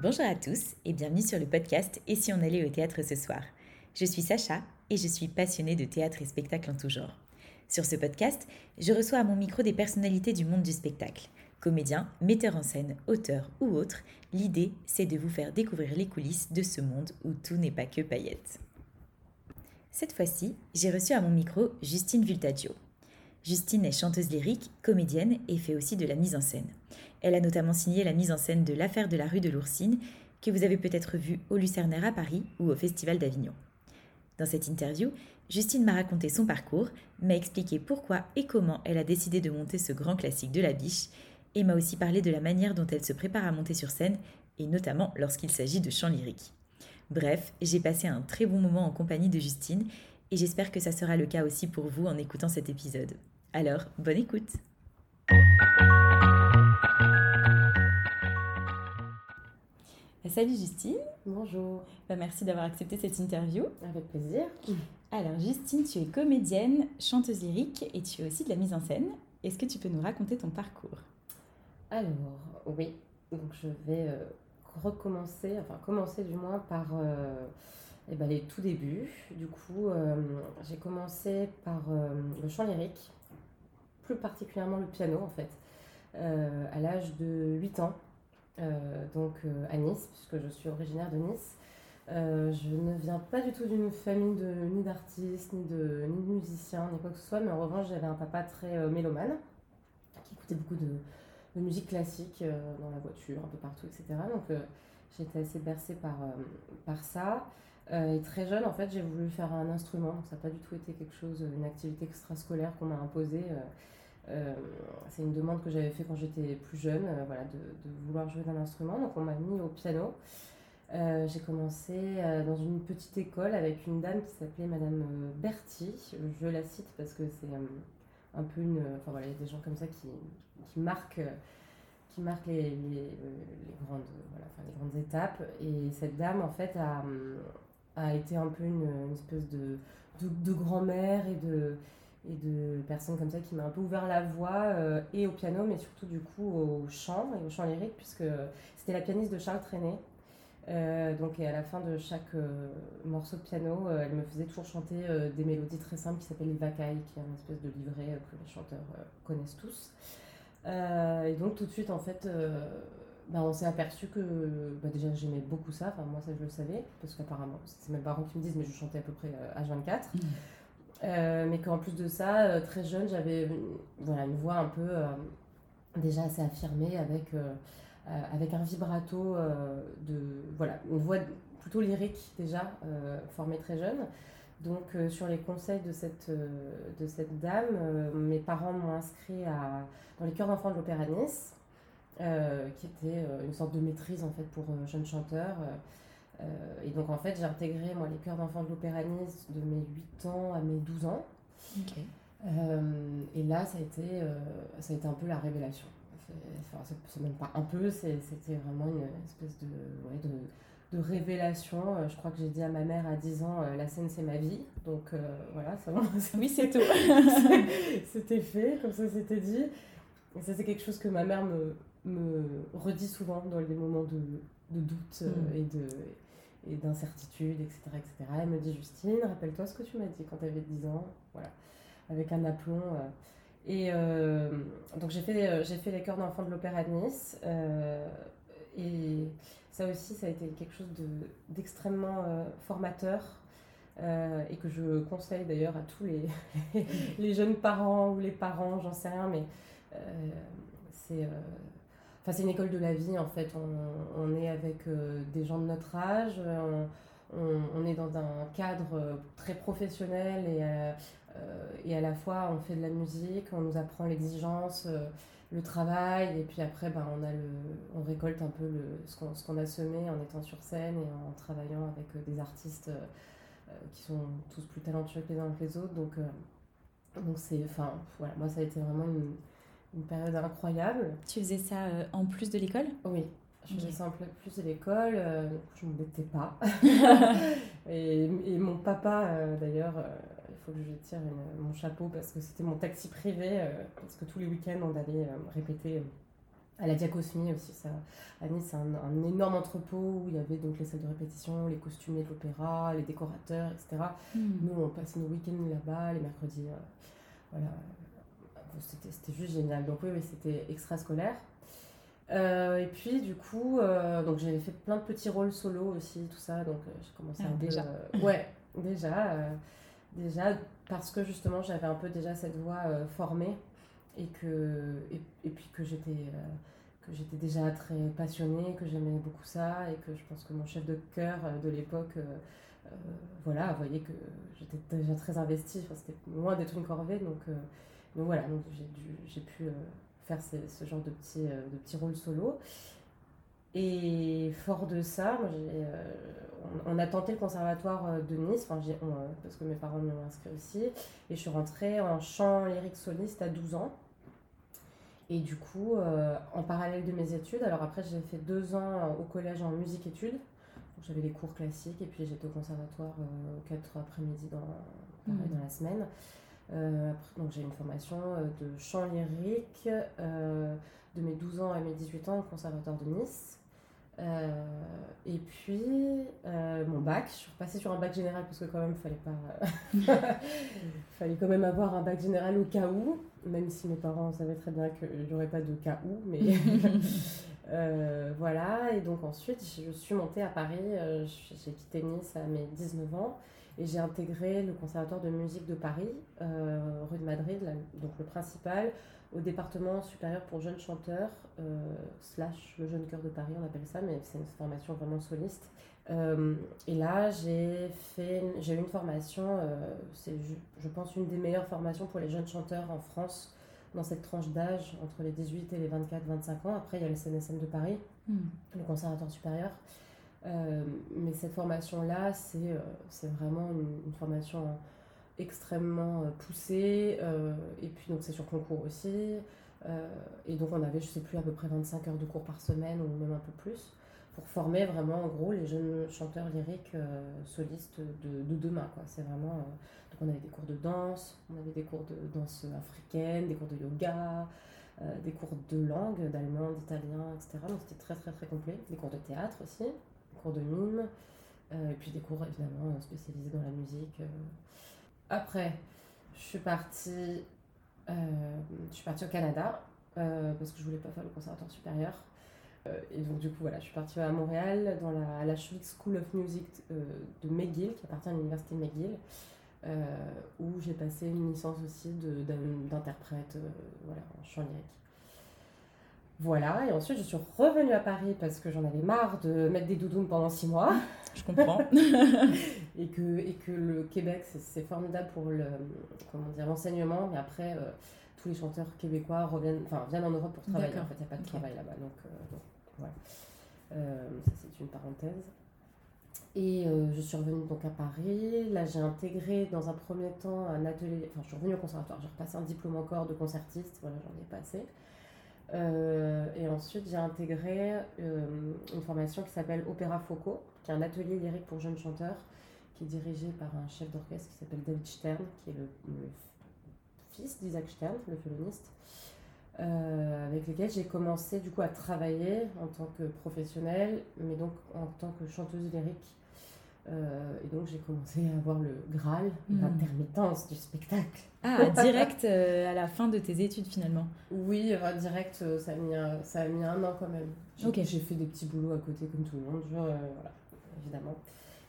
Bonjour à tous et bienvenue sur le podcast Et si on allait au théâtre ce soir Je suis Sacha et je suis passionnée de théâtre et spectacle en tout genre. Sur ce podcast, je reçois à mon micro des personnalités du monde du spectacle. Comédiens, metteurs en scène, auteurs ou autres, l'idée c'est de vous faire découvrir les coulisses de ce monde où tout n'est pas que paillettes. Cette fois-ci, j'ai reçu à mon micro Justine Vultaggio. Justine est chanteuse lyrique, comédienne et fait aussi de la mise en scène. Elle a notamment signé la mise en scène de L'affaire de la rue de l'Oursine, que vous avez peut-être vu au Lucernaire à Paris ou au Festival d'Avignon. Dans cette interview, Justine m'a raconté son parcours, m'a expliqué pourquoi et comment elle a décidé de monter ce grand classique de la biche, et m'a aussi parlé de la manière dont elle se prépare à monter sur scène, et notamment lorsqu'il s'agit de chant lyrique. Bref, j'ai passé un très bon moment en compagnie de Justine, et j'espère que ça sera le cas aussi pour vous en écoutant cet épisode. Alors, bonne écoute Salut Justine. Bonjour. Bah, merci d'avoir accepté cette interview. Avec plaisir. Alors Justine, tu es comédienne, chanteuse lyrique et tu es aussi de la mise en scène. Est-ce que tu peux nous raconter ton parcours? Alors oui, donc je vais euh, recommencer, enfin commencer du moins par euh, eh ben, les tout débuts. Du coup, euh, j'ai commencé par le chant lyrique, plus particulièrement le piano en fait, à l'âge de 8 ans. Euh, donc euh, à Nice, puisque je suis originaire de Nice. Euh, je ne viens pas du tout d'une famille de, ni d'artistes, ni de, ni de musiciens, ni quoi que ce soit, mais en revanche, j'avais un papa très mélomane, qui écoutait beaucoup de, musique classique dans la voiture, un peu partout, etc. Donc j'étais assez bercée par, par ça. et très jeune, en fait, j'ai voulu faire un instrument, donc ça n'a pas du tout été quelque chose, une activité extrascolaire qu'on m'a imposée. C'est une demande que j'avais fait quand j'étais plus jeune, euh, voilà, de, vouloir jouer d'un instrument. Donc on m'a mis au piano. Euh, j'ai commencé dans une petite école avec une dame qui s'appelait Madame Berti. Je la cite parce que c'est un peu une. Enfin voilà, il y a des gens comme ça qui, qui marquent, qui marquent les, les, grandes, voilà, enfin, les grandes étapes. Et cette dame, en fait, a, a été un peu une, une espèce de, de, de grand-mère et de et de personnes comme ça qui m'ont un peu ouvert la voie euh, et au piano mais surtout du coup au chant et au chant lyrique puisque c'était la pianiste de Charles Trenet. Euh, donc et à la fin de chaque euh, morceau de piano elle me faisait toujours chanter des mélodies très simples qui s'appellent les vacailles qui est une espèce de livret que les chanteurs connaissent tous. Et donc tout de suite en fait bah, on s'est aperçu que bah, déjà j'aimais beaucoup ça, enfin moi ça je le savais, parce qu'apparemment c'est mes parents qui me disent mais je chantais à peu près à 24 euh, mais qu'en plus de ça, euh, très jeune, j'avais voilà, une voix un peu euh, déjà assez affirmée avec, avec un vibrato de. Voilà, une voix plutôt lyrique déjà, formée très jeune. Donc, sur les conseils de cette, de cette dame, mes parents m'ont inscrit à, dans les chœurs d'enfants de l'Opéra Nice, qui était une sorte de maîtrise en fait pour jeunes chanteurs. Euh, et donc en fait, j'ai intégré moi les chœurs d'enfants de l'Opéra Nice de mes 8 ans à mes 12 ans. Euh, et là, ça a, été, euh, ça a été un peu la révélation. Enfin, c'est même pas un peu, c'était vraiment une espèce de, ouais, de, de, révélation. Je crois que j'ai dit à ma mère à 10 ans, la scène c'est ma vie. Donc voilà, ça, oui, c'est tout. c'était fait, comme ça c'était dit. Et ça, c'est quelque chose que ma mère me, me redit souvent dans les moments de, de doute mm. et de et d'incertitude, etc., etc. Elle me dit Justine, rappelle-toi ce que tu m'as dit quand tu avais 10 ans, voilà, avec un aplomb. Euh. Et euh, donc j'ai fait, euh, j'ai fait les chœurs d'enfants de l'Opéra de Nice. et ça aussi, ça a été quelque chose de, d'extrêmement formateur. et que je conseille d'ailleurs à tous les jeunes parents ou les parents, j'en sais rien, mais c'est c'est une école de la vie en fait. On, on est avec euh, des gens de notre âge, euh, on, on, est dans un cadre euh, très professionnel et, et à la fois on fait de la musique, on nous apprend l'exigence, le travail et puis après ben, on, a le, on récolte un peu le, ce qu'on a semé en étant sur scène et en travaillant avec des artistes qui sont tous plus talentueux que les uns que les autres. Donc, donc enfin, voilà, moi ça a été vraiment une une période incroyable. Tu faisais ça euh, en plus de l'école? Oui, je faisais ça en plus de l'école, euh, je ne m'embêtais pas. et, et, mon papa, euh, d'ailleurs, il faut que je tire mon chapeau parce que c'était mon taxi privé, parce que tous les week-ends, on allait répéter à la Diacosmie aussi. Ça. À Nice, c'est un, énorme entrepôt où il y avait donc les salles de répétition, les costumiers de l'opéra, les décorateurs, etc. Hmm. Nous, on passait nos week-ends là-bas, les mercredis. Voilà. C'était juste génial. Donc oui, oui c'était extra-scolaire. Euh, et puis du coup, euh, donc j'avais fait plein de petits rôles solo aussi, tout ça. Donc j'ai commencé ah, à déjà. ouais, déjà, déjà parce que justement j'avais un peu déjà cette voix formée et que et, puis que j'étais euh, que j'étais déjà très passionnée, que j'aimais beaucoup ça et que je pense que mon chef de cœur euh, de l'époque euh, voilà, voyait que j'étais déjà très investie, enfin, c'était loin d'être une corvée donc, donc voilà, donc j'ai pu faire ce genre de petits, de petits rôles solo. Et fort de ça, moi on, a tenté le conservatoire de Nice, enfin, parce que mes parents m'ont inscrit aussi, et je suis rentrée en chant lyrique soliste à 12 ans. Et du coup, euh, en parallèle de mes études, alors après j'ai fait deux ans au collège en musique-études. J'avais les cours classiques et puis j'étais au conservatoire euh, quatre après-midi dans, mmh. dans la semaine. Euh, donc j'ai une formation de chant lyrique de mes 12 ans à mes 18 ans au conservatoire de Nice. Euh, et puis, euh, mon bac, je suis repassée sur un bac général parce que quand même, il fallait pas... fallait quand même avoir un bac général au cas où, même si mes parents savaient très bien qu'il n'y aurait pas de cas où, mais euh, voilà. Et donc ensuite, je suis montée à Paris, j'ai quitté Nice à mes 19 ans et j'ai intégré le conservatoire de musique de Paris, rue de Madrid, donc le principal, au département supérieur pour jeunes chanteurs, euh, slash le jeune chœur de Paris, on appelle ça, mais c'est une formation vraiment soliste. Euh, et là, j'ai fait, j'ai eu une formation, euh, c'est, je, pense, une des meilleures formations pour les jeunes chanteurs en France dans cette tranche d'âge, entre les 18 et les 24-25 ans. Après, il y a le CNSM de Paris, hmm. le conservatoire supérieur. Mais cette formation-là, c'est, c'est vraiment une, formation extrêmement euh, poussé. Euh, et puis, donc, c'est sur concours aussi. Euh, et donc, on avait, je sais plus, à peu près 25 heures de cours par semaine ou même un peu plus pour former vraiment, en gros, les jeunes chanteurs lyriques solistes de, de, demain. C'est vraiment. donc, on avait des cours de danse, on avait des cours de danse africaine, des cours de yoga. des cours de langue, d'allemand, d'italien, etc. Donc c'était très très très complet. Des cours de théâtre aussi, cours de mime, et puis des cours évidemment spécialisés dans la musique. Après, je suis partie, euh, je suis partie au Canada euh, parce que je voulais pas faire le conservatoire supérieur. Euh, et donc, du coup, voilà, je suis partie à Montréal, dans la, la School of Music de McGill, qui appartient à l'université McGill, où j'ai passé une licence aussi d'interprète voilà, en chant lyrique. Voilà, et ensuite je suis revenue à Paris parce que j'en avais marre de mettre des doudounes pendant six mois. Je comprends. et, que, et que le Québec, c'est formidable pour le, comment dire, l'enseignement, mais après, euh, tous les chanteurs québécois reviennent, enfin, viennent en Europe pour travailler. En fait, il n'y a pas de travail là-bas. Donc, euh, voilà. Euh, ça, c'est une parenthèse. Et je suis revenue donc à Paris. Là, j'ai intégré dans un premier temps un atelier. Enfin, je suis revenue au conservatoire. J'ai repassé un diplôme encore de concertiste. Voilà, j'en ai passé. Euh, et ensuite, j'ai intégré euh, une formation qui s'appelle Opéra Foco, qui est un atelier lyrique pour jeunes chanteurs, qui est dirigé par un chef d'orchestre qui s'appelle David Stern, qui est le, fils d'Isaac Stern, le violoniste, euh, avec lequel j'ai commencé du coup à travailler en tant que professionnelle, mais donc en tant que chanteuse lyrique euh, et donc j'ai commencé à avoir le Graal, hmm. l'intermittence du spectacle. Ah, direct euh, à la fin de tes études finalement Oui, direct, euh, ça a, mis un, ça a mis un an quand même. J'ai fait des petits boulots à côté comme tout le monde, voilà, évidemment.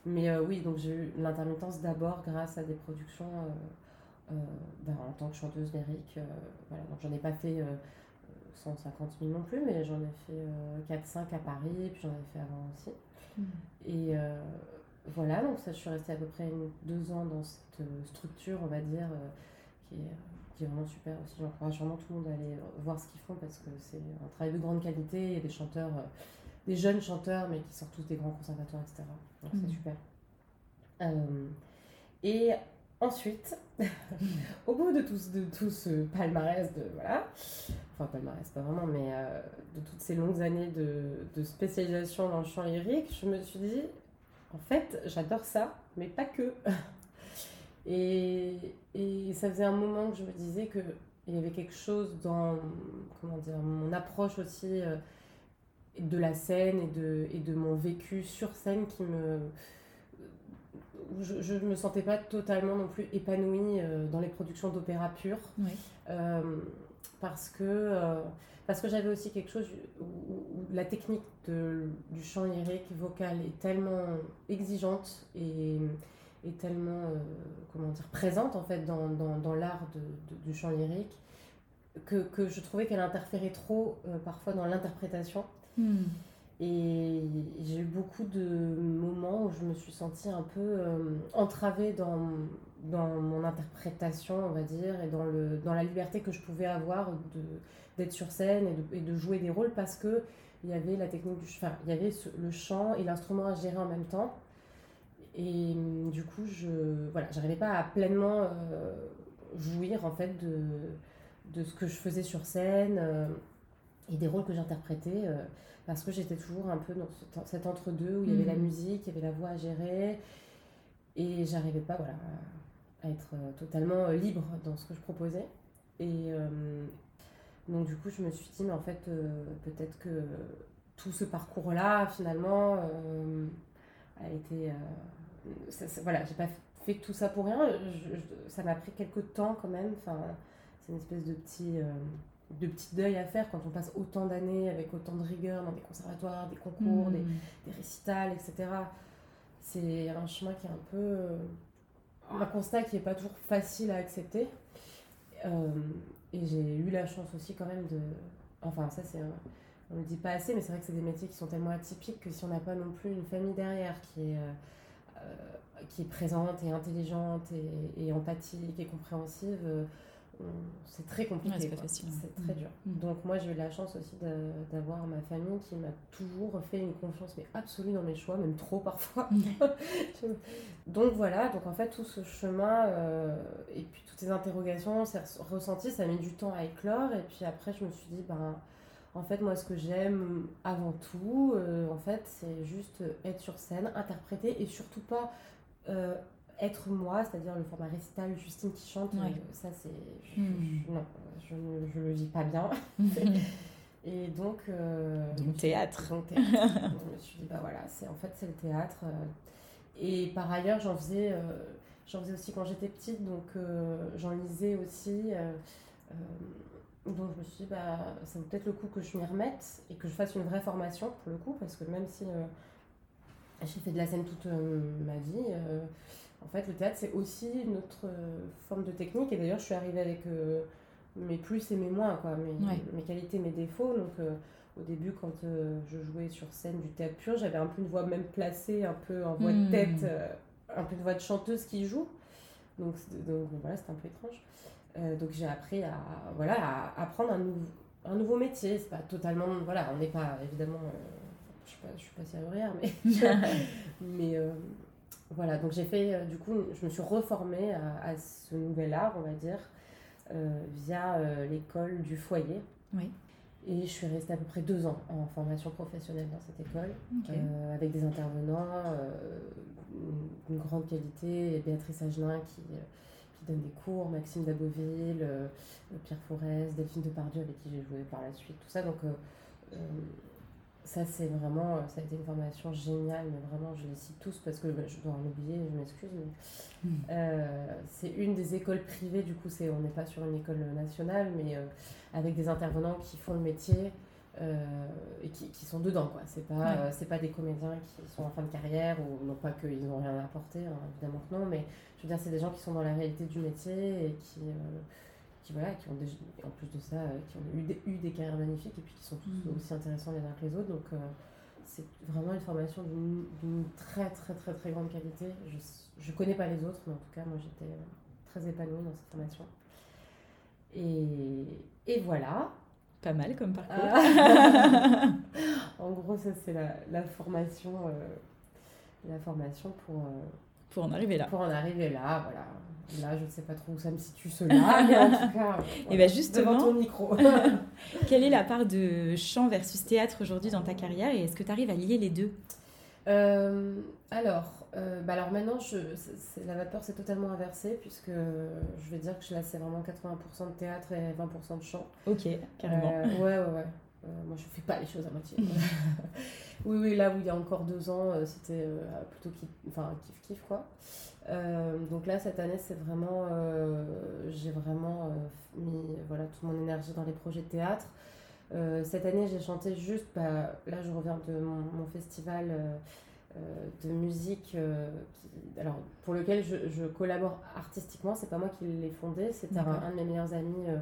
Mais oui, donc j'ai eu l'intermittence d'abord grâce à des productions ben, en tant que chanteuse lyrique. voilà, donc j'en ai pas fait 150 000 non plus, mais j'en ai fait 4-5 à Paris, puis j'en ai fait avant aussi. Hmm. Et voilà, donc ça, je suis restée à peu près deux ans dans cette euh, structure, on va dire, euh, qui, est, qui, est, vraiment super aussi. J'encourage vraiment tout le monde à aller voir ce qu'ils font parce que c'est un travail de grande qualité. Il y a des chanteurs, euh, des jeunes chanteurs, mais qui sortent tous des grands conservateurs, etc. Donc c'est mmh. super. et ensuite, au bout de tout, de tout ce palmarès de. Voilà. Enfin, palmarès, pas vraiment, mais de toutes ces longues années de, de spécialisation dans le chant lyrique, je me suis dit en fait, j'adore ça, mais pas que. et, et, ça faisait un moment que je me disais que il y avait quelque chose dans comment dire, mon approche aussi de la scène et de, et de mon vécu sur scène qui me je ne me sentais pas totalement non plus épanouie dans les productions d'opéra pur. Parce que parce que j'avais aussi quelque chose où, la technique du chant lyrique vocal est tellement exigeante et, est tellement euh, comment dire, présente en fait dans, dans, l'art de, du chant lyrique que, que je trouvais qu'elle interférait trop euh, parfois dans l'interprétation. Hmm. Et j'ai eu beaucoup de moments où je me suis sentie un peu euh, entravée dans, dans mon interprétation, on va dire, et dans, le, dans la liberté que je pouvais avoir d'être sur scène et de, et de, jouer des rôles parce que il y avait la technique du enfin, il y avait le chant et l'instrument à gérer en même temps. Et hum, du coup, je voilà, j'arrivais pas à pleinement euh, jouir en fait de, de ce que je faisais sur scène euh, et des rôles que j'interprétais parce que j'étais toujours un peu dans cet entre-deux où il y avait la mm. musique, il y avait la voix à gérer, et j'arrivais pas voilà, à être euh, totalement euh, libre dans ce que je proposais. Et euh, donc du coup, je me suis dit, mais en fait, peut-être que tout ce parcours-là, finalement, a été... voilà, j'ai pas fait tout ça pour rien, ça m'a pris quelques temps quand même, enfin, c'est une espèce de petit de petits deuils à faire quand on passe autant d'années avec autant de rigueur dans des conservatoires, des concours, des, hmm. des, récitals, etc. C'est un chemin qui est un peu. Euh, un constat qui n'est pas toujours facile à accepter. Euh, et j'ai eu la chance aussi quand même de. Enfin, ça, c'est. On ne le dit pas assez, mais c'est vrai que c'est des métiers qui sont tellement atypiques que si on n'a pas non plus une famille derrière qui est. Euh, qui est présente et intelligente et empathique et compréhensive, c'est très compliqué. c'est facile. C'est très mm. dur. Mm. Donc moi j'ai eu la chance aussi d'avoir ma famille qui m'a toujours fait une confiance mais absolue dans mes choix, même trop parfois. Mm. donc voilà, donc en fait tout ce chemin euh, et puis toutes ces interrogations, ces ressentis, ça a mis du temps à éclore et puis après je me suis dit ben en fait moi ce que j'aime avant tout, euh, en fait c'est juste être sur scène, interpréter et surtout pas euh, être moi, c'est-à-dire le format récital, Justine qui chante, euh, ça c'est. Hmm. Non, je ne le vis pas bien. et donc. Euh, donc théâtre. Donc théâtre. je me suis dit, bah voilà, c'est, en fait c'est le théâtre. Euh. et par ailleurs, j'en faisais, j'en faisais aussi quand j'étais petite, donc j'en lisais aussi. donc je me suis dit, bah, ça vaut peut-être le coup que je m'y remette et que je fasse une vraie formation pour le coup, parce que même si j'ai fait de la scène toute ma vie en fait, le théâtre, c'est aussi une autre euh, forme de technique. Et d'ailleurs, je suis arrivée avec euh, mes plus et mes moins, quoi, mes, mes qualités, mes défauts. Donc, euh, au début, quand je jouais sur scène du théâtre pur, j'avais un peu une voix même placée, un peu en voix de hmm. tête, un peu une voix de chanteuse qui joue. Donc, donc voilà, c'était un peu étrange. donc, j'ai appris à, voilà, à apprendre un, nouveau un nouveau métier. C'est pas totalement. Voilà, on n'est pas, évidemment. je ne suis pas serrurière, mais. mais voilà, donc j'ai fait, euh, du coup, je me suis reformée à, ce nouvel art, on va dire, euh, via euh, l'école du foyer. Oui. Et je suis restée à peu près deux ans en formation professionnelle dans cette école, avec des intervenants d'une grande qualité, Béatrice Agelin qui, qui, donne des cours, Maxime Daboville, Pierre Forest, Delphine Depardieu avec qui j'ai joué par la suite, tout ça. Donc ça, c'est vraiment, euh, ça a été une formation géniale, mais vraiment, je les cite tous parce que bah, je dois en oublier, je m'excuse. Hmm. Euh, c'est une des écoles privées, du coup, c'est, on n'est pas sur une école nationale, mais euh, avec des intervenants qui font le métier et qui, qui, sont dedans, quoi. C'est pas, c'est pas des comédiens qui sont en fin de carrière ou non pas qu'ils n'ont rien à apporter, hein, évidemment que non, mais je veux dire, c'est des gens qui sont dans la réalité du métier et qui qui, voilà, qui ont en plus de ça, euh, qui ont eu des, eu des carrières magnifiques et puis qui sont tous mm. aussi intéressants les uns que les autres. Donc, euh, c'est vraiment une formation d'une très, très, très, très grande qualité. Je ne connais pas les autres, mais en tout cas, moi, j'étais euh, très épanouie dans cette formation. Et, et voilà. Pas mal comme parcours. en gros, ça, c'est la, la, formation, la formation pour pour en arriver là. Pour en arriver là, voilà. Là, je ne sais pas trop où ça me situe cela, mais en tout cas, et ben justement, devant ton micro. quelle est la part de chant versus théâtre aujourd'hui dans ta carrière et est-ce que tu arrives à lier les deux? Euh, Alors, euh, bah alors maintenant, je, la vapeur c'est totalement inversé puisque je vais dire que je laisse vraiment 80% de théâtre et 20% de chant. Ok, carrément. Euh, ouais, ouais, ouais. Euh, moi je fais pas les choses à moitié. oui, oui, là où il y a encore deux ans, c'était plutôt kiff, enfin, kiff kiff quoi. Donc là, cette année, c'est vraiment. j'ai vraiment mis voilà, toute mon énergie dans les projets de théâtre. cette année, j'ai chanté juste. Bah, là, je reviens de mon festival euh, de musique euh, alors, pour lequel je, collabore artistiquement. C'est pas moi qui l'ai fondé, c'est un, un, de mes meilleurs amis euh,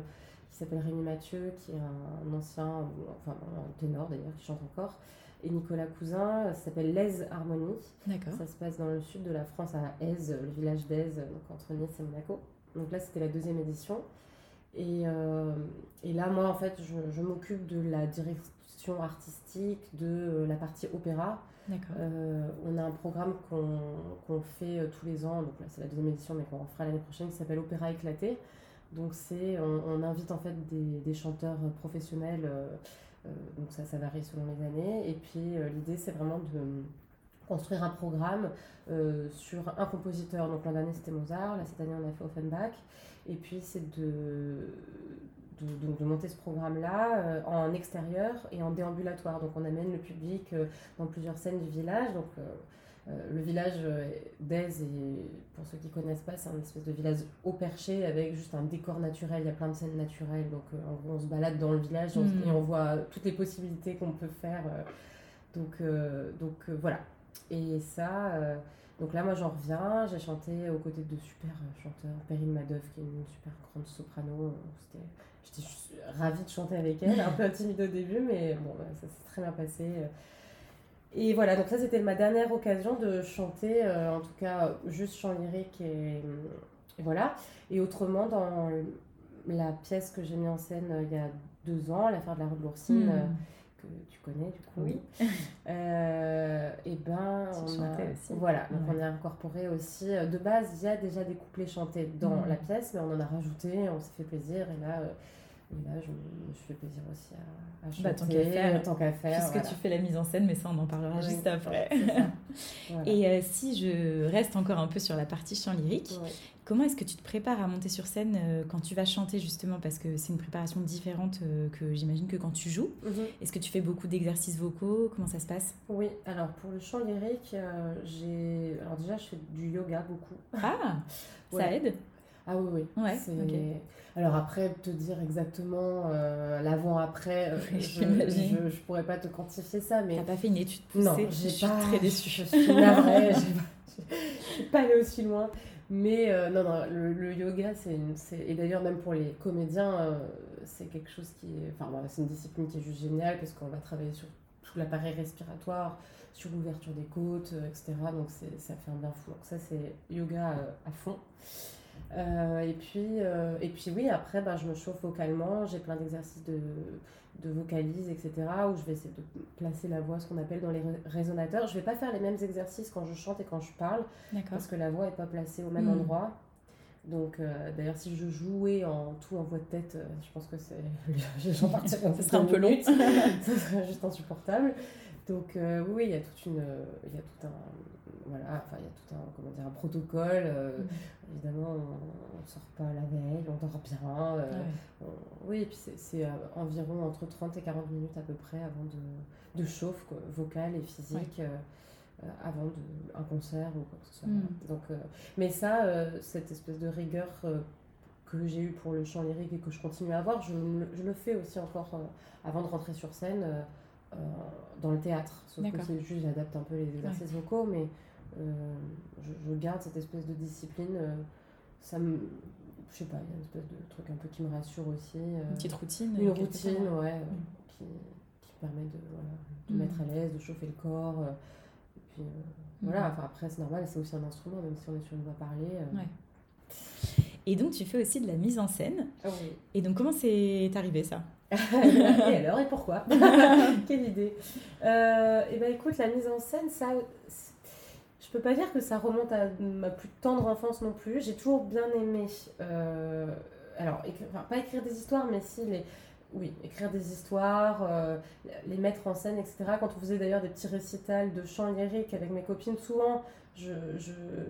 qui s'appelle Rémi Mathieu, qui est un, ancien, enfin un ténor d'ailleurs, qui chante encore, et Nicolas Cousin, ça s'appelle l'Aise Harmonie. Ça se passe dans le sud de la France, à Aise, le village d'Aise, donc entre Nice et Monaco. Donc là, c'était la deuxième édition. Et, et, là, moi, en fait, je, je m'occupe de la direction artistique, de la partie opéra, euh, on a un programme qu'on fait euh, tous les ans, donc là c'est la deuxième édition, mais qu'on fera l'année prochaine, qui s'appelle Opéra éclaté. Donc c'est, on, invite en fait des, chanteurs professionnels, euh, donc ça, ça varie selon les années. Et puis l'idée c'est vraiment de construire un programme sur un compositeur. Donc l'an dernier c'était Mozart, là cette année on a fait Offenbach. Et puis c'est de, de, monter ce programme-là euh, en extérieur et en déambulatoire. Donc on amène le public euh, dans plusieurs scènes du village. Donc euh, le village d'Aise, pour ceux qui ne connaissent pas, c'est un espèce de village au perché avec juste un décor naturel. Il y a plein de scènes naturelles. Donc en gros, on se balade dans le village hmm. et on voit toutes les possibilités qu'on peut faire. donc donc voilà. Et ça. Donc là, moi, j'en reviens. J'ai chanté aux côtés de super chanteurs. Perrine Madoff, qui est une super grande soprano. J'étais ravie de chanter avec elle, un peu timide au début, mais bon, ça s'est très bien passé. Et voilà, donc ça c'était ma dernière occasion de chanter, euh, en tout cas juste chant lyrique et, voilà. Et autrement, dans la pièce que j'ai mis en scène euh, il y a deux ans, l'affaire de la rue de l'Oursine, hmm. euh, que tu connais du coup. Oui. et ben, on a, aussi. Voilà, donc on a incorporé aussi. De base, il y a déjà des couplets chantés dans hmm. la pièce, mais on en a rajouté, on s'est fait plaisir. Et là, et là, je me fais plaisir aussi à, à bah, chanter, tant qu'à faire. Puisque tu fais la mise en scène, mais ça, on en parlera juste après. Et euh, si je reste encore un peu sur la partie chant lyrique, comment est-ce que tu te prépares à monter sur scène euh, quand tu vas chanter, justement Parce que c'est une préparation différente euh, que j'imagine que quand tu joues? Mhm. Est-ce que tu fais beaucoup d'exercices vocaux? Comment ça se passe? Oui, alors pour le chant lyrique, j'ai... Alors déjà, je fais du yoga beaucoup. Ah Ça aide? Ah oui, oui. Ouais, Alors après, te dire exactement euh, l'avant-après, euh, je ne pourrais pas te quantifier ça. mais T'as pas fait une étude poussée Non, j'ai je suis très déçue. Je suis navrée, je ne suis pas allée aussi loin. Mais euh, non, non, le, yoga, c'est une... Et d'ailleurs, même pour les comédiens, c'est quelque chose qui est... Enfin, c'est une discipline qui est juste géniale parce qu'on va travailler sur tout l'appareil respiratoire, sur l'ouverture des côtes, etc. Donc ça fait un bien fou. Donc ça, c'est yoga à fond. Euh, et, puis, euh, et puis oui, après, ben, je me chauffe vocalement, j'ai plein d'exercices de, de vocalise, etc., où je vais essayer de placer la voix, ce qu'on appelle dans les résonateurs. Je ne vais pas faire les mêmes exercices quand je chante et quand je parle, parce que la voix n'est pas placée au même hmm. endroit. Donc, euh, d'ailleurs, si je jouais en tout en voix de tête, je pense que c'est. J'en partirais. Serait un peu long. ça serait juste insupportable. Donc, oui, il y a toute une. Il y a tout un voilà, enfin, il y a tout un, comment dire, un protocole. Euh, mm. Évidemment, on ne sort pas la veille, on dort bien. Euh, oui, et puis c'est euh, environ entre 30 et 40 minutes à peu près avant de, de chauffe vocale et physique. avant de, un concert ou quoi que ce soit. Mm. Donc, mais ça, cette espèce de rigueur que j'ai eue pour le chant lyrique et que je continue à avoir, je, je le fais aussi encore avant de rentrer sur scène dans le théâtre. Sauf que c'est juste, j'adapte un peu les exercices vocaux, mais euh, je, garde cette espèce de discipline. Euh, ça me. Je sais pas, il y a une espèce de truc un peu qui me rassure aussi. Euh, une petite routine Une routine, ouais, qui, qui, permet de, voilà, de mm. mettre à l'aise, de chauffer le corps. et puis mm. voilà, enfin, après c'est normal, c'est aussi un instrument, même si on est sur une voix parlée. Ouais. Et donc tu fais aussi de la mise en scène. Ah oui. Et donc comment c'est arrivé ça? et alors, et pourquoi Quelle idée euh, Et eh ben écoute, la mise en scène, ça, je peux pas dire que ça remonte à ma plus tendre enfance non plus. J'ai toujours bien aimé, euh, alors, pas écrire des histoires, mais si les, oui, écrire des histoires, euh, les mettre en scène, etc. Quand on faisait d'ailleurs des petits récitals de chants lyriques avec mes copines, souvent je,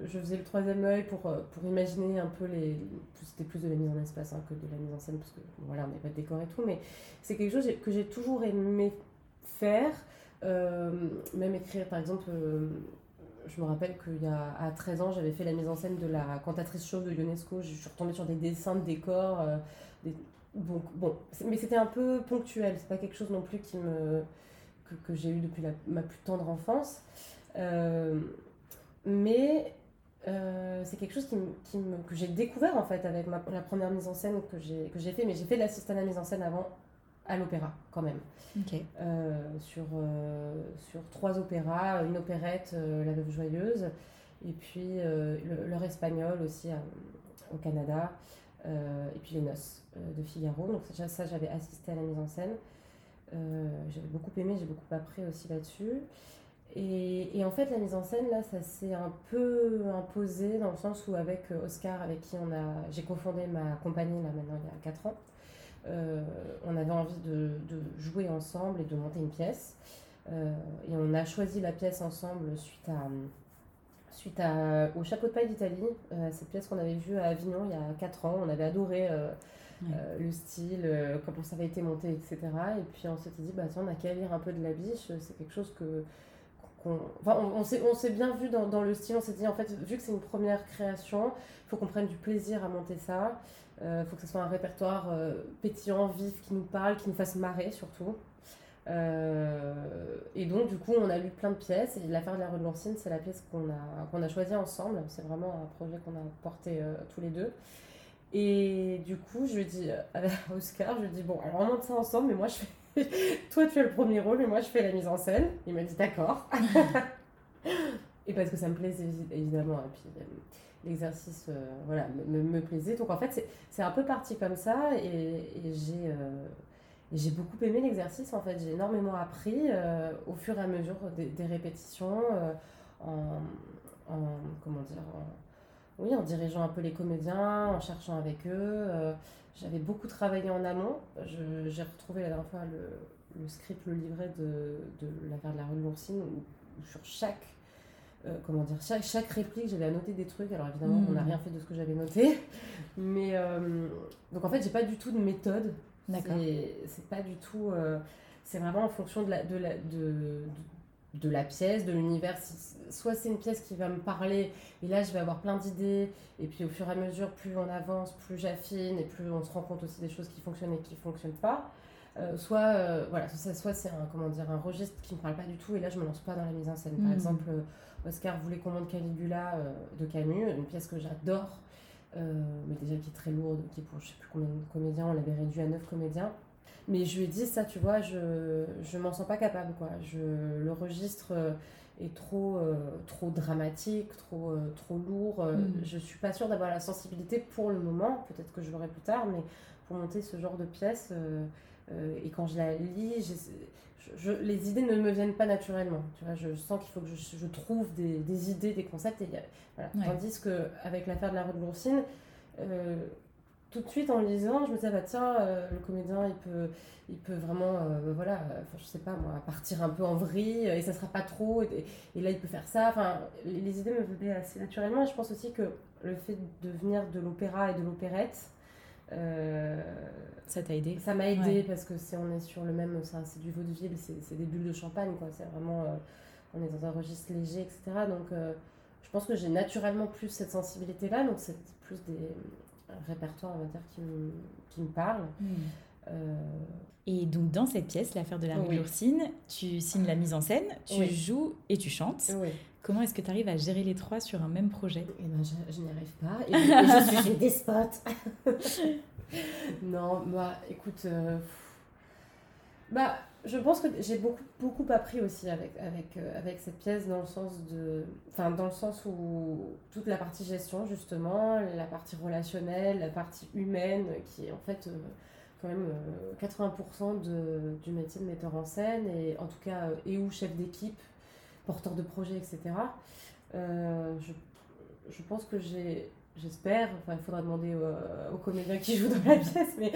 je, faisais le troisième œil pour, euh, pour imaginer un peu les. C'était plus de la mise en espace hein, que de la mise en scène, parce que voilà, on n'avait pas de décor et tout, mais c'est quelque chose que j'ai toujours aimé faire. Euh, même écrire, par exemple, je me rappelle qu'il y a à 13 ans, j'avais fait la mise en scène de la cantatrice chauve de l'UNESCO. Je suis retombée sur des dessins de décors. bon, mais c'était un peu ponctuel, c'est pas quelque chose non plus qui me, que, que j'ai eu depuis ma plus tendre enfance. Euh, mais euh, c'est quelque chose qui, qui me, que j'ai découvert en fait avec ma, la première mise en scène que j'ai, que j'ai fait, mais j'ai fait de l'assistant à la mise en scène avant à l'opéra quand même. Euh, sur, sur trois opéras, une opérette, La Veuve Joyeuse, et puis leur espagnol aussi au Canada. Euh, et puis Les Noces euh, de Figaro. Donc ça, ça j'avais assisté à la mise en scène. Euh, j'avais beaucoup aimé, j'ai beaucoup appris aussi là-dessus. Et, et, en fait, la mise en scène, là, ça s'est un peu imposé dans le sens où avec Oscar, avec qui on a, j'ai cofondé ma compagnie là maintenant il y a 4 ans, on avait envie de, de, jouer ensemble et de monter une pièce. et on a choisi la pièce ensemble suite à, suite à, au Chapeau de paille d'Italie, euh, cette pièce qu'on avait vue à Avignon il y a 4 ans. On avait adoré euh, euh, le style, comment ça avait été monté, etc. Et puis on s'était dit, bah tiens, on n'a qu'à lire un peu de la biche, c'est quelque chose que. On, s'est bien vu dans, le style, on s'est dit, en fait, vu que c'est une première création, il faut qu'on prenne du plaisir à monter ça. Il faut que ce soit un répertoire pétillant, vif, qui nous parle, qui nous fasse marrer surtout. Euh, et donc, du coup, on a lu plein de pièces. Et l'affaire de la rue de c'est la pièce qu'on a, choisie ensemble. C'est vraiment un projet qu'on a porté euh, tous les deux. Et du coup, je dis à Oscar, je dis bon, alors on monte ça ensemble, mais moi je fais. Toi, tu as le premier rôle, mais moi je fais la mise en scène. Il m'a dit d'accord. et parce que ça me plaisait évidemment. Et puis l'exercice voilà, me, me, plaisait. Donc en fait, c'est un peu parti comme ça. Et, et j'ai j'ai beaucoup aimé l'exercice, en fait. J'ai énormément appris euh, au fur et à mesure des, répétitions, euh, en, en, comment dire, oui, en dirigeant un peu les comédiens, en cherchant avec eux. Euh, j'avais beaucoup travaillé en amont. J'ai retrouvé la dernière fois le, le, script, le livret de, de l'affaire de la rue de Loursine, où, sur chaque, comment dire, chaque, chaque réplique, j'avais annoté des trucs. Alors évidemment, on n'a hmm. rien fait de ce que j'avais noté. Mais donc en fait, j'ai pas du tout de méthode c'est pas du tout. Euh, c'est vraiment en fonction de la, de la, de, de la pièce, de l'univers. Soit c'est une pièce qui va me parler, et là je vais avoir plein d'idées, et puis au fur et à mesure, plus on avance, plus j'affine, et plus on se rend compte aussi des choses qui fonctionnent et qui ne fonctionnent pas. Euh, soit euh, voilà, soit, soit c'est un, comment dire, un registre qui ne me parle pas du tout, et là je me lance pas dans la mise en scène. Par hmm. exemple, Oscar voulait qu'on monte Caligula de Camus, une pièce que j'adore euh, mais déjà qui est très lourde, qui est pour je sais plus combien de comédiens, on l'avait réduit à 9 comédiens. Mais je lui ai dit, ça, tu vois, je, je m'en sens pas capable, quoi. Je, le registre euh, est trop, euh, trop dramatique, trop, trop lourd. Mm. Je suis pas sûre d'avoir la sensibilité pour le moment, peut-être que je l'aurai plus tard, mais pour monter ce genre de pièce, et quand je la lis, je, les idées ne me viennent pas naturellement. Tu vois, je sens qu'il faut que je, je trouve des, des, idées, des concepts. Et voilà. Tandis qu'avec l'affaire de la rue de Boursine, euh, tout de suite en lisant, je me disais, bah, tiens, euh, le comédien, il peut, il peut vraiment, euh, voilà, je sais pas moi, partir un peu en vrille et ça sera pas trop. Et, et là, il peut faire ça. Enfin, les, les idées me venaient assez naturellement. Et je pense aussi que le fait de venir de l'opéra et de l'opérette, euh, ça t'a aidé? Ça m'a aidé parce que c'est on est sur le même, c'est du vaudeville, c'est des bulles de champagne, quoi. C'est vraiment, euh, on est dans un registre léger, etc. Donc, euh, je pense que j'ai naturellement plus cette sensibilité-là, donc c'est plus des répertoires, on va dire, qui me, qui me parlent. Hmm. Et donc, dans cette pièce, L'affaire de la rue tu signes la mise en scène, tu joues et tu chantes. Oui. Comment est-ce que tu arrives à gérer les trois sur un même projet? Eh ben, je, je n'y arrive pas. Et, je suis une despote. non, bah, écoute, euh, bah, je pense que j'ai beaucoup, beaucoup appris aussi avec, avec, euh, avec cette pièce dans le sens de, enfin, dans le sens où toute la partie gestion justement, la partie relationnelle, la partie humaine, qui est en fait euh, quand même 80% de, du métier de metteur en scène et en tout cas et ou chef d'équipe porteur de projet, etc. Euh, je, je, pense que j'ai j'espère. Enfin, il faudra demander aux comédiens qui jouent dans la pièce. Mais,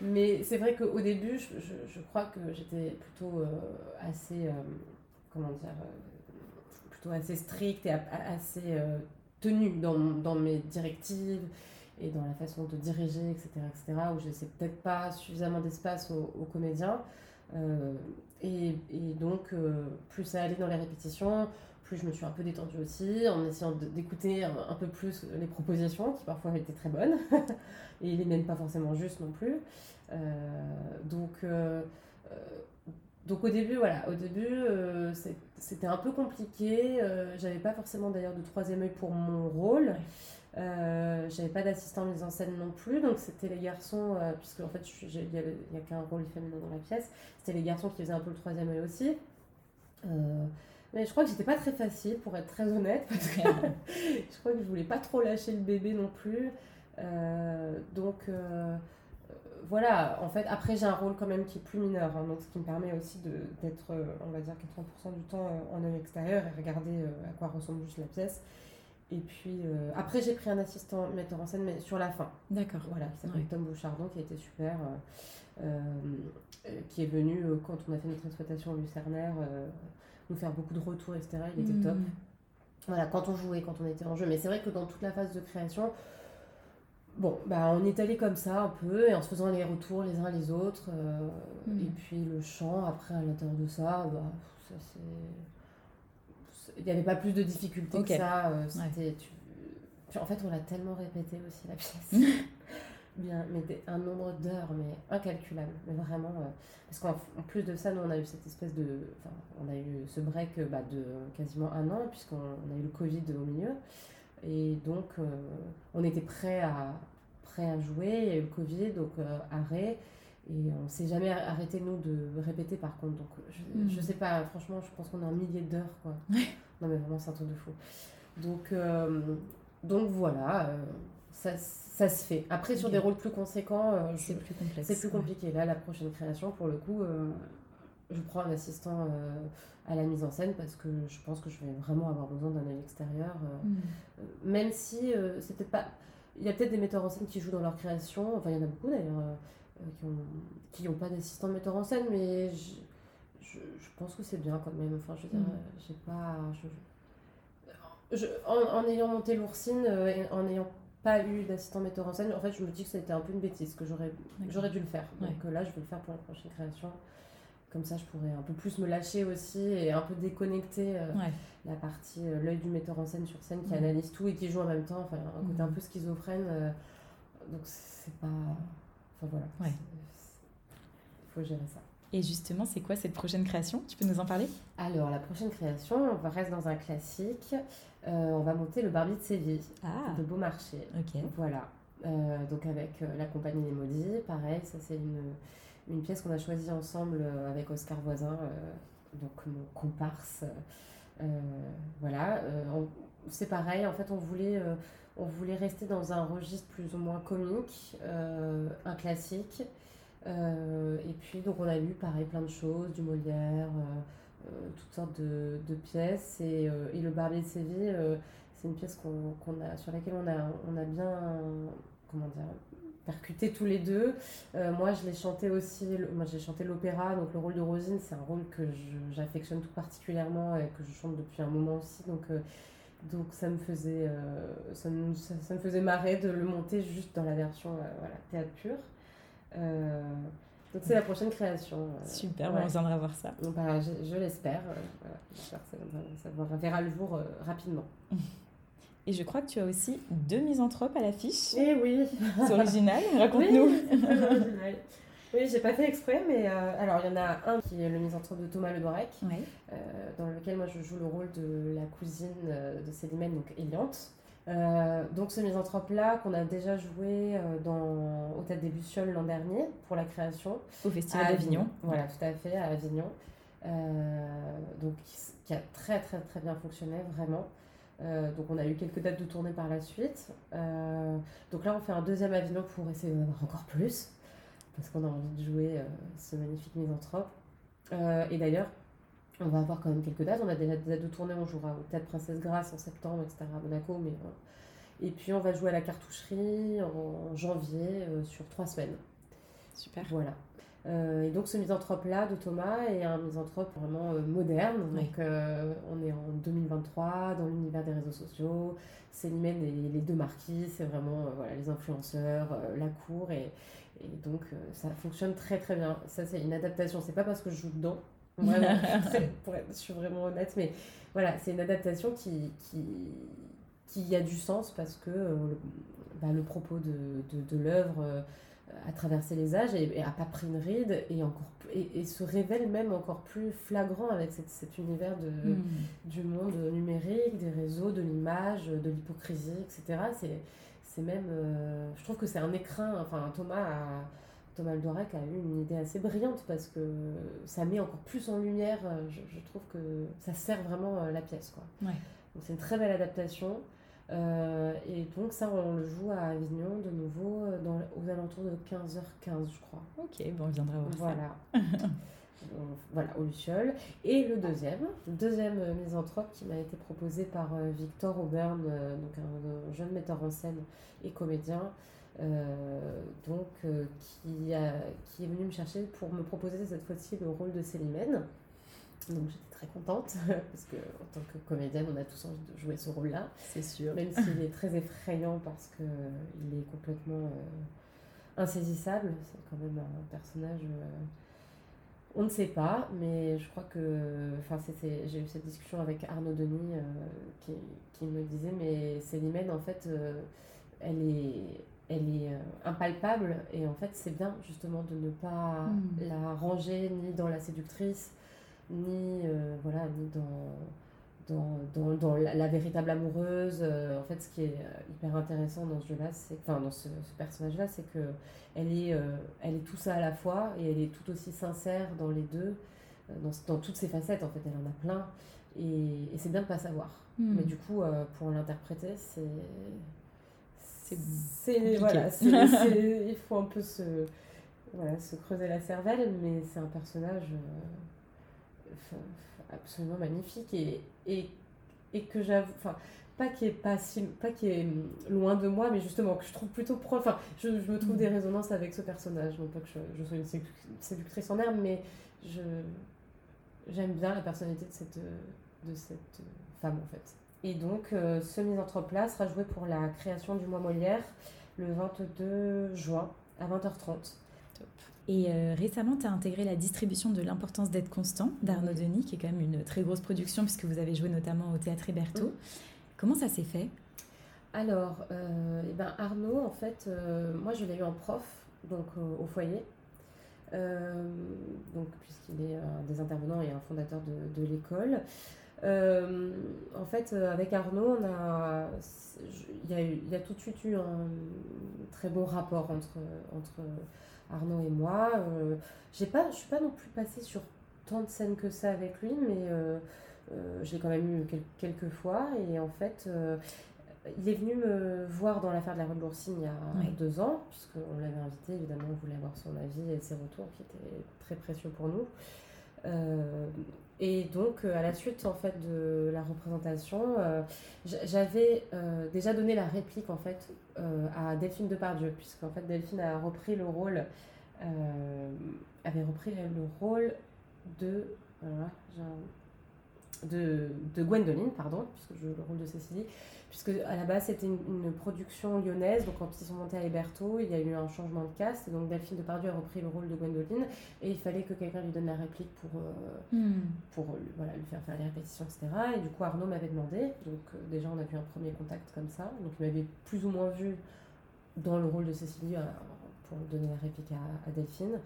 mais c'est vrai qu'au début, je, je, crois que j'étais plutôt assez, comment dire, plutôt assez stricte et assez tenue dans, dans mes directives et dans la façon de diriger, etc., etc., où je laissais peut-être pas suffisamment d'espace aux, comédiens. Euh, et, et, donc, euh, plus ça allait dans les répétitions, plus je me suis un peu détendue aussi, en essayant d'écouter un, peu plus les propositions, qui parfois étaient très bonnes, et les mêmes pas forcément justes non plus. Euh, donc, donc au début, voilà, au début, c'était un peu compliqué. J'avais pas forcément d'ailleurs de troisième œil pour mon rôle. Euh, j'avais pas d'assistant mise en scène non plus, donc c'était les garçons, euh, puisque en fait il n'y a, qu'un rôle féminin dans la pièce, c'était les garçons qui faisaient un peu le troisième œil aussi. Euh, mais je crois que j'étais pas très facile pour être très honnête, parce que je crois que je voulais pas trop lâcher le bébé non plus. donc voilà, en fait, après j'ai un rôle quand même qui est plus mineur, hein, donc ce qui me permet aussi d'être, on va dire, 80% du temps en œil extérieur et regarder à quoi ressemble juste la pièce. Et puis euh, après, j'ai pris un assistant metteur en scène, mais sur la fin. D'accord. Voilà, qui s'appelle Tom Bouchardon, qui a été super, euh, euh, qui est venu quand on a fait notre exploitation au Lucernaire, nous faire beaucoup de retours, etc. Il était top. Mm. Voilà, quand on jouait, quand on était en jeu. Mais c'est vrai que dans toute la phase de création, bon, bah, on est allé comme ça un peu, et en se faisant les retours les uns les autres. Mm. Et puis le chant, après, à l'intérieur de ça, bah, ça c'est il n'y avait pas plus de difficultés que ça. Euh, en fait, on l'a tellement répété aussi la pièce. Bien, mais un nombre d'heures, mais incalculable. Mais vraiment, euh, parce qu'en plus de ça, nous, on a eu cette espèce de. Enfin, on a eu ce break euh, bah, de quasiment un an, puisqu'on a eu le Covid au milieu. Et donc, on était prêt à, prêt à jouer, il y a eu le Covid, donc arrêt. Et on ne s'est jamais arrêté, nous, de répéter par contre. Donc, je, hmm. sais pas, franchement, je pense qu'on a un millier d'heures, quoi. non, mais vraiment, c'est un truc de fou. Donc, euh, donc voilà, euh, ça, ça, se fait. Après, sur des rôles plus conséquents, euh, c'est plus complexe. C'est plus compliqué. Là, la prochaine création, pour le coup, je prends un assistant à la mise en scène parce que je pense que je vais vraiment avoir besoin d'un œil extérieur. Hmm. Même si c'est peut-être pas. Il y a peut-être des metteurs en scène qui jouent dans leur création, enfin, il y en a beaucoup d'ailleurs euh, qui n'ont pas d'assistant metteur en scène, mais je, je, pense que c'est bien quand même. Enfin, je veux dire, mm. j'ai pas. Je, en, en, ayant monté l'oursine, euh, en n'ayant pas eu d'assistant metteur en scène, en fait, je me dis que c'était un peu une bêtise, que j'aurais, j'aurais dû le faire. Donc euh, là, je vais le faire pour la prochaine création. Comme ça, je pourrais un peu plus me lâcher aussi et un peu déconnecter la partie, l'œil du metteur en scène sur scène qui analyse tout et qui joue en même temps. Enfin, un côté un mm. peu schizophrène. donc, c'est pas Enfin voilà. Ouais. Il faut gérer ça. Et justement, c'est quoi cette prochaine création? Tu peux nous en parler? Alors, la prochaine création, on va rester dans un classique. Euh, on va monter le Barbie de Séville ah. de Beaumarchais. Ok. Voilà. Euh, donc avec euh, la compagnie des Maudits, pareil, ça c'est une, une, pièce qu'on a choisie ensemble avec Oscar Voisin, donc mon comparse. voilà, c'est pareil, en fait on voulait on voulait rester dans un registre plus ou moins comique, un classique. Euh, et puis, donc, on a lu pareil plein de choses, du Molière, euh, toutes sortes de, pièces. Et, Le Barbier de Séville, c'est une pièce qu'on a, sur laquelle on a, on a bien comment dire, percuté tous les deux. moi, je l'ai chanté aussi, moi j'ai chanté l'opéra, donc le rôle de Rosine, c'est un rôle que j'affectionne tout particulièrement et que je chante depuis un moment aussi. Donc, donc ça me faisait, euh, ça, me, ça, me, faisait marrer de le monter juste dans la version euh, voilà, théâtre pur. Euh, donc c'est la prochaine création. Super, on viendra voir ça. Bah, je, je l'espère. ça, ça, verra le jour rapidement. Et je crois que tu as aussi deux misanthropes à l'affiche. Eh oui. C'est original, raconte-nous. Oui, Oui, j'ai pas fait exprès, mais euh, alors il y en a un qui est le misanthrope de Thomas Le Dorec, euh, dans lequel moi je joue le rôle de la cousine euh, de Célimène, donc Eliante. Donc ce misanthrope-là qu'on a déjà joué dans, au Théâtre des Lucioles l'an dernier pour la création. Au Festival d'Avignon. Voilà, tout à fait, à Avignon. donc qui a très très très bien fonctionné, vraiment. donc on a eu quelques dates de tournée par la suite. donc là on fait un deuxième Avignon pour essayer d'en avoir encore plus parce qu'on a envie de jouer euh, ce magnifique misanthrope. Euh, et d'ailleurs, on va avoir quand même quelques dates. On a déjà des dates de tournée, on jouera au Théâtre Princesse Grasse en septembre, etc. à Monaco, mais Et puis on va jouer à la cartoucherie en janvier sur trois semaines. Super. Voilà. et donc ce misanthrope-là de Thomas est un misanthrope vraiment moderne. Donc on est en 2023 dans l'univers des réseaux sociaux. Célimène et les deux marquis, c'est vraiment voilà, les influenceurs, la cour. Et, et donc, euh, ça fonctionne très très bien. Ça, c'est une adaptation. C'est pas parce que je joue dedans. Vraiment, pour être, je suis vraiment honnête. Mais voilà, c'est une adaptation qui, qui, qui a du sens parce que euh, le, bah, le propos de, de, de l'œuvre euh, a traversé les âges et, a pas pris une ride et, encore, et, se révèle même encore plus flagrant avec cette, cet univers de, hmm. du monde numérique, des réseaux, de l'image, de l'hypocrisie, etc. C'est c'est même. Euh, je trouve que c'est un écrin. Enfin, Thomas, a, Thomas Aldorac a eu une idée assez brillante parce que ça met encore plus en lumière. Euh, je, trouve que ça sert vraiment euh, la pièce. Quoi. Ouais. Donc, c'est une très belle adaptation. et donc, ça, on le joue à Avignon de nouveau dans, aux alentours de 15h15, je crois. Ok, bon, on viendra voir voilà. ça. voilà, au Luciole. Et le deuxième, deuxième misanthrope qui m'a été proposé par Victor Auburn, donc un, jeune metteur en scène et comédien, euh, donc, euh, qui, a, qui est venu me chercher pour me proposer cette fois-ci le rôle de Célimène. Donc j'étais très contente, parce que en tant que comédienne, on a tous envie de jouer ce rôle-là. C'est sûr. Même s'il est très effrayant parce qu'il est complètement euh, insaisissable. C'est quand même un personnage... on ne sait pas, mais je crois que... Enfin, j'ai eu cette discussion avec Arnaud Denis qui, qui, me disait, mais Célimène, en fait elle est, elle est euh, impalpable et en fait c'est bien justement de ne pas hmm. la ranger ni dans la séductrice ni euh, voilà ni dans dans, dans, dans la, véritable amoureuse euh, en fait ce qui est hyper intéressant dans ce jeu là c'est enfin dans ce, personnage là c'est que elle est elle est tout ça à la fois et elle est tout aussi sincère dans les deux dans, dans toutes ses facettes en fait elle en a plein et, et c'est bien de pas savoir hmm. mais du coup pour l'interpréter c'est c'est voilà, il faut un peu se, voilà, se creuser la cervelle, mais c'est un personnage euh, absolument magnifique et, et, et que j'avoue, enfin, pas qui est pas si, pas qui est loin de moi, mais justement que je trouve plutôt proche. Enfin, je, je, me trouve des mm. résonances avec ce personnage, non pas que je, je sois une séductrice en herbe, mais je j'aime bien la personnalité de cette de cette femme en fait. Et donc, euh, ce misanthrope-là sera joué pour la création du mois Molière le 22 juin à 20h30. Et euh, récemment, tu as intégré la distribution de L'importance d'être constant d'Arnaud Denis, qui est quand même une très grosse production, puisque vous avez joué notamment au Théâtre Héberto. Comment ça s'est fait? Alors, euh, eh ben Arnaud, en fait, moi je l'ai eu en prof, donc au foyer. donc, puisqu'il est un des intervenants et un fondateur de, de l'école. Euh, en fait, euh, avec Arnaud, on a, il y a, il y a tout de suite eu un très beau rapport entre, entre Arnaud et moi. Euh, j'ai pas, je suis pas non plus passée sur tant de scènes que ça avec lui, mais euh, j'ai quand même eu quelques fois. Et en fait, il est venu me voir dans l'affaire de la rue de Lourcine il y a deux ans, puisqu'on l'avait invité, évidemment, on voulait avoir son avis et ses retours qui étaient très précieux pour nous. Euh, et donc, euh, à la suite en fait de la représentation, euh, j'avais déjà donné la réplique en fait à Delphine Depardieu, puisque en fait Delphine a repris le rôle, avait repris le rôle de, de, de Gwendoline, pardon, puisque je joue le rôle de Cécilie, puisque à la base c'était une, production lyonnaise, donc quand ils sont montés à Héberto, il y a eu un changement de cast, et donc Delphine Depardieu a repris le rôle de Gwendoline, et il fallait que quelqu'un lui donne la réplique pour, euh, hmm. pour euh, voilà, lui faire faire les répétitions, etc. Et du coup Arnaud m'avait demandé, donc euh, déjà on a eu un premier contact comme ça, donc il m'avait plus ou moins vu dans le rôle de Cécilie pour donner la réplique à, à Delphine.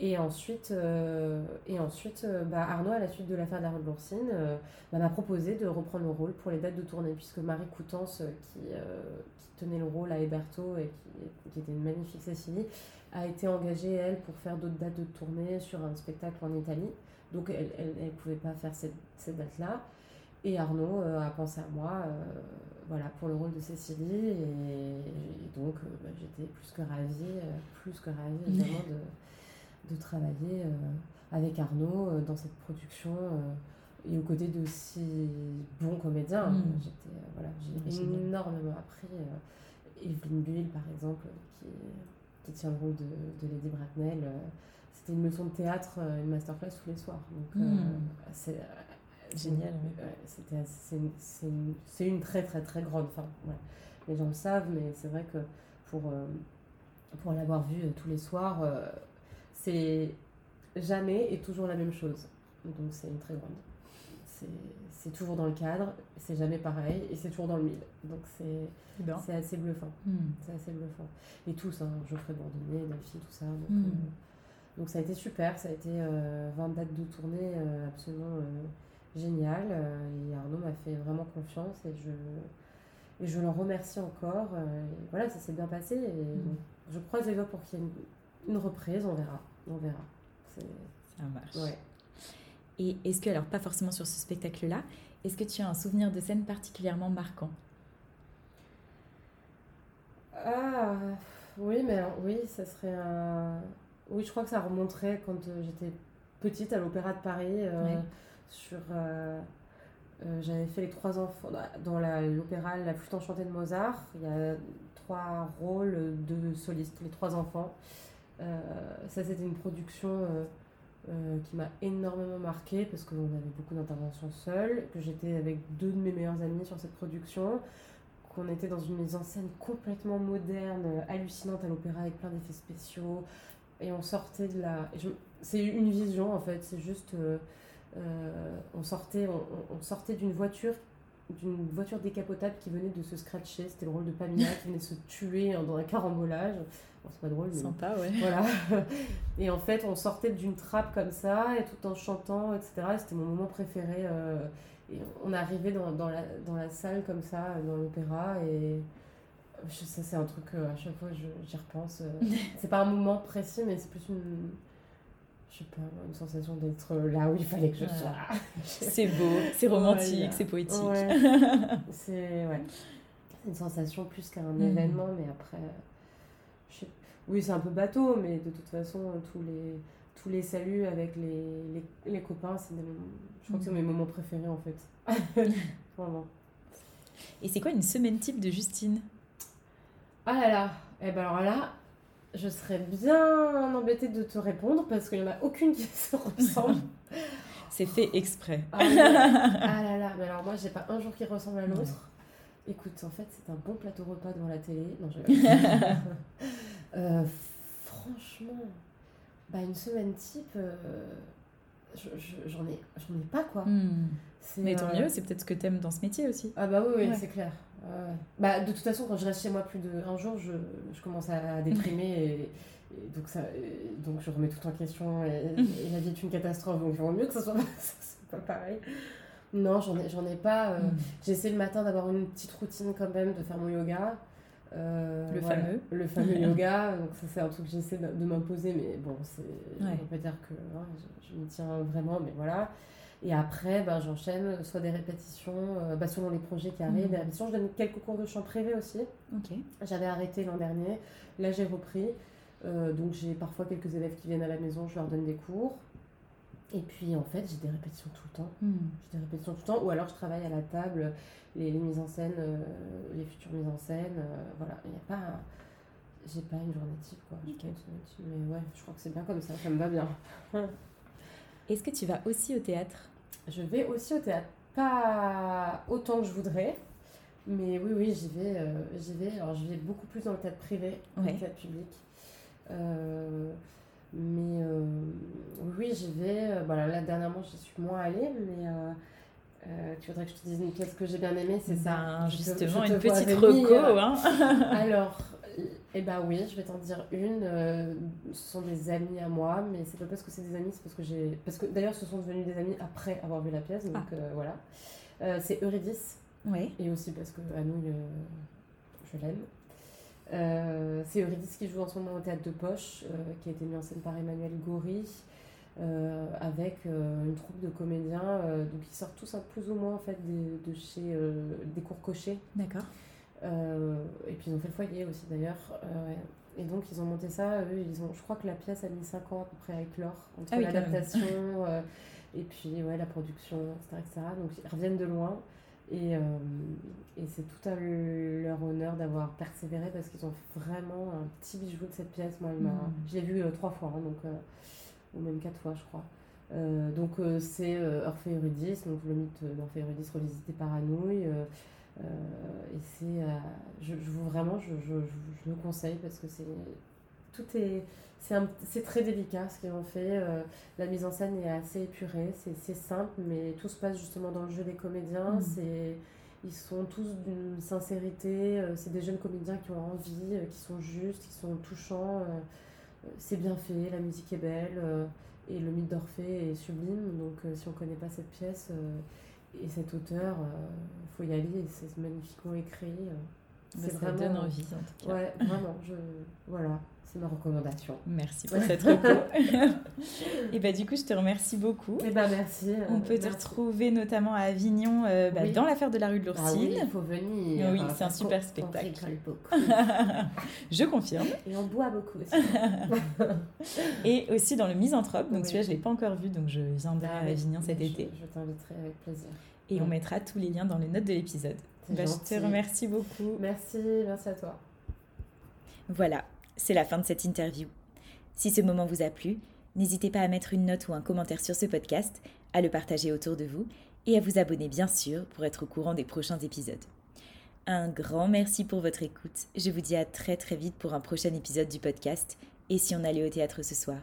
Et ensuite, euh, et ensuite euh, bah, Arnaud, à la suite de l'affaire de la Loursine, euh, bah, m'a proposé de reprendre le rôle pour les dates de tournée, puisque Marie Coutances, qui, qui tenait le rôle à Héberto et qui, qui, était une magnifique Cécilie, a été engagée, elle, pour faire d'autres dates de tournée sur un spectacle en Italie. Donc, elle ne pouvait pas faire cette, cette date-là. Et Arnaud a pensé à moi voilà, pour le rôle de Cécilie. Et, donc, bah, j'étais plus que ravie, plus que ravie, évidemment, de de travailler euh, avec Arnaud euh, dans cette production. Euh, et aux côtés de si bons comédiens. Mm. J'étais, voilà, j'ai énormément appris. Euh, Evelyn Buell, par exemple, qui, qui tient le rôle de, de Lady Bracknell. c'était une leçon de théâtre, une masterclass tous les soirs. Donc, Mm. c'est, Génial, c'était c'est une, c'est une, c'est une très très très grande fin. ouais. Les gens le savent, mais c'est vrai que pour, pour l'avoir vu euh, tous les soirs, c'est jamais et toujours la même chose. Donc c'est une très grande. C'est toujours dans le cadre, c'est jamais pareil et c'est toujours dans le mille. Donc c'est assez bluffant. Hmm. C'est assez bluffant. Et tous, hein, Geoffrey Bourdonnier, Delphi, tout ça. Donc, Mm. euh, donc ça a été super, ça a été euh, 20 dates de tournée euh, absolument euh, génial. euh, et Arnaud m'a fait vraiment confiance et je, et je l'en remercie encore. euh, et voilà, ça s'est bien passé. Et Mm. je croise les doigts pour qu'il y ait une, une reprise, on verra. On verra. C'est- Ça marche. Ouais. Et est-ce que, alors pas forcément sur ce spectacle-là, est-ce que tu as un souvenir de scène particulièrement marquant? Ah, oui, mais alors, oui, ça serait un. Oui, je crois que ça remonterait quand euh, j'étais petite à l'Opéra de Paris. euh, Ouais. Sur. euh, euh, J'avais fait les trois enfants dans la- l'opéra La flûte enchantée de Mozart. Il y a trois rôles de solistes, les trois enfants. Euh, ça, c'était une production euh, euh, qui m'a énormément marquée parce qu'on avait beaucoup d'interventions seules, que j'étais avec deux de mes meilleurs amis sur cette production, qu'on était dans une mise en scène complètement moderne, hallucinante à l'opéra avec plein d'effets spéciaux. Et on sortait de la. C'est une vision en fait, c'est juste. on sortait, on sortait d'une voiture d'une voiture décapotable qui venait de se scratcher. C'était le rôle de Pamela qui venait de se tuer dans un carambolage. Bon, c'est pas drôle, mais Sympa, ouais. voilà. Et en fait, on sortait d'une trappe comme ça, et tout en chantant, etc. Et C'était mon moment préféré. euh, et on arrivait dans, dans, la, dans la salle comme ça, dans l'opéra, et je- ça, c'est un truc, euh, à chaque fois, je- j'y repense. euh, c'est pas un moment précis, mais c'est plus une. Je sais pas, une sensation d'être là où il fallait que je sois. C'est beau, c'est romantique, c'est poétique. Ouais. c'est ouais. Une sensation plus qu'un Mhm. événement, mais après, je sais- oui, c'est un peu bateau, mais de toute façon, tous les, tous les saluts avec les, les, les copains, c'est des je crois que c'est Mhm. mes moments préférés en fait. Vraiment. Et c'est quoi une semaine type de Justine? Ah là là, et ben alors là, je serais bien embêtée de te répondre parce qu'il n'y en a aucune qui se ressemble. C'est fait exprès. Ah, ouais. Ah là là, mais alors moi j'ai pas un jour qui ressemble à l'autre. Écoute, en fait c'est un bon plateau repas devant la télé. Non, je Euh, Franchement, bah une semaine type, euh, je- je- j'en ai, j'en ai pas quoi. Hmm. Mais tant euh, mieux, c'est peut-être ce que t'aimes dans ce métier aussi. Ah bah oui, oui Ouais. c'est clair. Ouais. Bah, de toute façon, quand je reste chez moi plus d'un jour, je, je commence à déprimer et, et donc, ça, et donc je remets tout en question et, et la vie est une catastrophe, donc il vaut mieux que ça soit, pas pareil. Non, j'en ai, ai pas. euh, Hmm. J'essaie le matin d'avoir une petite routine quand même, de faire mon yoga. Euh, Le voilà, fameux. Le fameux yoga, donc ça c'est un truc que j'essaie de, de m'imposer, mais bon, c'est, Ouais. on peut dire que hein, je, je m'y tiens vraiment, mais voilà. Et après, ben, j'enchaîne soit des répétitions, euh, bah, selon les projets qui arrivent, Mhm. des répétitions. Je donne quelques cours de chant privé aussi. Ok. J'avais arrêté l'an dernier, là j'ai repris. Euh, donc j'ai parfois quelques élèves qui viennent à la maison, je leur donne des cours. Et puis en fait, j'ai des répétitions tout le temps. Hmm. J'ai des répétitions tout le temps, ou alors je travaille à la table, les, les mises en scène, euh, les futures mises en scène. euh, voilà, il n'y a pas. J'ai pas une journée type, quoi. J'ai pas une semaine type, mais ouais, je crois que c'est bien comme ça, ça me va bien. Est-ce que tu vas aussi au théâtre? Je vais aussi au théâtre, pas autant que je voudrais, mais oui, oui, j'y vais, euh, j'y vais. Alors, je vais beaucoup plus dans le théâtre privé que Ouais. le théâtre public. Euh, mais euh, oui, j'y vais. Voilà, là, dernièrement, j'y suis moins allée, mais euh, tu voudrais que je te dise une pièce que j'ai bien aimée, c'est ça Ben, Je te- Justement, je te une petite reco. Hein. Alors, eh ben oui, je vais t'en dire une. euh, ce sont des amis à moi, mais c'est pas parce que c'est des amis, c'est parce que j'ai. Parce que d'ailleurs, ce sont devenus des amis après avoir vu la pièce, donc Ah. euh, voilà. Euh, c'est Eurydice, Ouais. et aussi parce que Anouilh, je l'aime. C'est Eurydice qui joue en ce moment au théâtre de Poche, qui a été mis en scène par Emmanuel Goury, avec une troupe de comédiens. donc ils sortent tous un plus ou moins en fait des- de chez des cours cochés. D'accord. Euh, et puis ils ont fait le foyer aussi d'ailleurs. Euh, et donc ils ont monté ça, eux, ils ont, je crois que la pièce a mis 5 ans à peu près à éclore entre Ah oui, l'adaptation euh, et puis ouais, la production, etc., etc. Donc ils reviennent de loin. Et, euh, et c'est tout à leur honneur d'avoir persévéré parce qu'ils ont vraiment un petit bijou de cette pièce. Moi, mmh. je l'ai vu trois fois, hein, donc, ou même quatre fois, je crois. Euh, donc c'est Orphée Eurydice, donc le mythe d'Orphée Eurydice revisité par Anouilh. Et c'est, je, je, vraiment, je, je, je, le conseille parce que c'est tout est c'est très délicat ce qu'ils ont fait. Euh, la mise en scène est assez épurée, c'est simple, mais tout se passe justement dans le jeu des comédiens. Mm. c'est Ils sont tous d'une sincérité, euh, c'est des jeunes comédiens qui ont envie, euh, qui sont justes, qui sont touchants. c'est bien fait, la musique est belle, et le mythe d'Orphée est sublime. Donc si on ne connaît pas cette pièce et cet auteur, il faut y aller, c'est magnifiquement écrit. ça vraiment... donne envie en tout cas. Ouais, vraiment. Je... Voilà. C'est ma recommandation. Merci pour cette reco. et bah du coup, je te remercie beaucoup. Et bah merci. Euh, On peut te retrouver notamment à Avignon euh, bah, dans l'affaire de la rue de l'Oursine. Ah oui, il faut venir. Oui, c'est un super spectacle. On beaucoup. je confirme. Et on boit beaucoup aussi. et aussi dans le Misanthrope. Donc celui-là, je ne l'ai pas encore vu, donc je viendrai ah à Avignon cet été. Je, t'inviterai avec plaisir. Et on mettra tous les liens dans les notes de l'épisode. Bah, je te remercie beaucoup. Merci, merci à toi. Voilà, c'est la fin de cette interview. Si ce moment vous a plu, n'hésitez pas à mettre une note ou un commentaire sur ce podcast, à le partager autour de vous et à vous abonner bien sûr pour être au courant des prochains épisodes. Un grand merci pour votre écoute. Je vous dis à très très vite pour un prochain épisode du podcast et si on allait au théâtre ce soir.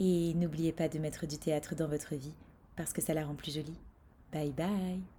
Et n'oubliez pas de mettre du théâtre dans votre vie parce que ça la rend plus jolie. Bye bye